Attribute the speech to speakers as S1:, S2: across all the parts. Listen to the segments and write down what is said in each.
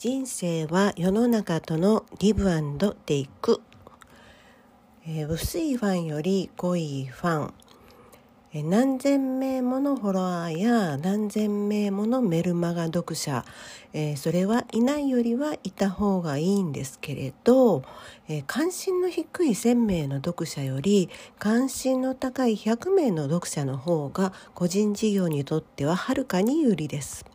S1: 人生は世の中とのギブアンドテイク、えー、薄いファンより濃いファン、えー、何千名ものフォロワーや何千名ものメルマガ読者、えー、それはいないよりはいた方がいいんですけれど、え関心の低い1,000名の読者より関心の高い100名の読者の方が個人事業にとってははるかに有利です。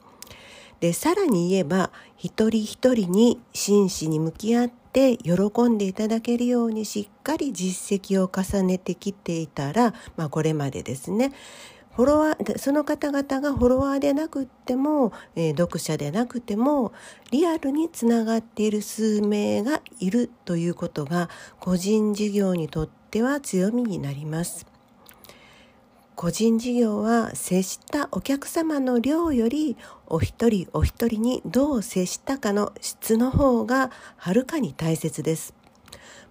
S1: でさらに言えば一人一人に真摯に向き合って喜んでいただけるようにしっかり実績を重ねてきていたら、まあ、これまでですねフォロワーその方々がフォロワーでなくっても、えー、読者でなくてもリアルにつながっている数名がいるということが個人事業にとっては強みになります。個人事業は接したお客様の量よりお一人お一人にどう接したかの質の方がはるかに大切です。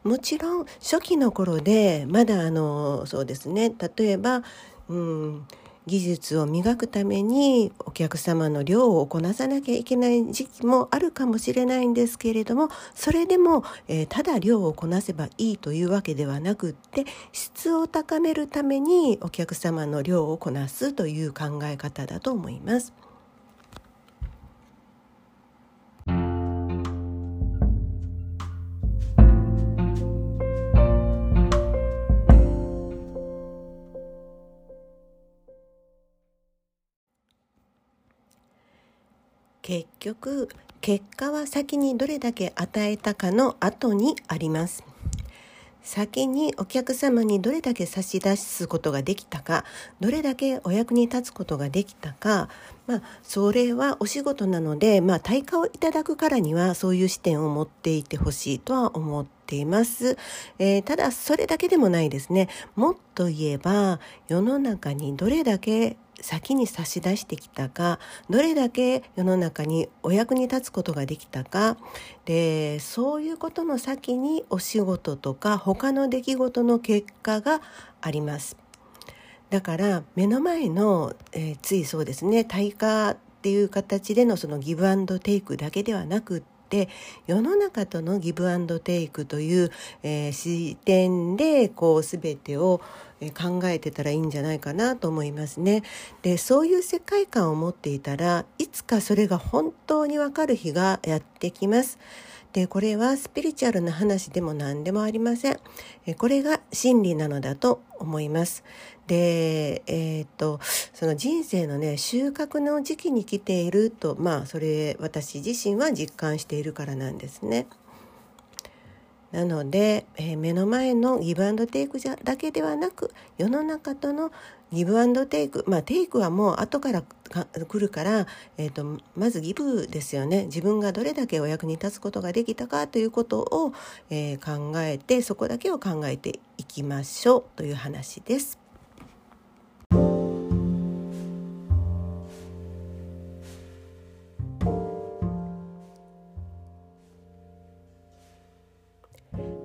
S1: もちろん初期の頃でまだあのそうですね例えば、うん、技術を磨くためにお客様の量をこなさなきゃいけない時期もあるかもしれないんですけれどもそれでも、えー、ただ量をこなせばいいというわけではなくって質を高めるためにお客様の量をこなすという考え方だと思います。結局結果は先にどれだけ与えたかの後にあります。先にお客様にどれだけ差し出すことができたかどれだけお役に立つことができたかまあそれはお仕事なのでまあ対価をいただくからにはそういう視点を持っていてほしいとは思っています、えー、ただそれだけでもないですね。もっと言えば世の中にどれだけ先に差し出してきたかどれだけ世の中にお役に立つことができたかでそういうことの先にお仕事とか他の出来事の結果があります。だから目の前の、えー、ついそうですね対価っていう形でのそのギブアンドテイクだけではなくって世の中とのギブアンドテイクという、えー、視点でこう全てを考えてたらいいんじゃないかなと思いますね。でそういう世界観を持っていたらいつかそれが本当にわかる日がやってきます。でこれはスピリチュアルな話でも何でもありません。これが真理なのだと思います。で、えー、っとその人生のね収穫の時期に来ているとまあそれ私自身は実感しているからなんですね。なので、えー、目の前のギブアンドテイクじゃだけではなく世の中とのギブアンドテイクまあテイクはもう後から来るから、えーと、まずギブですよね自分がどれだけお役に立つことができたかということを、えー、考えてそこだけを考えていきましょうという話です。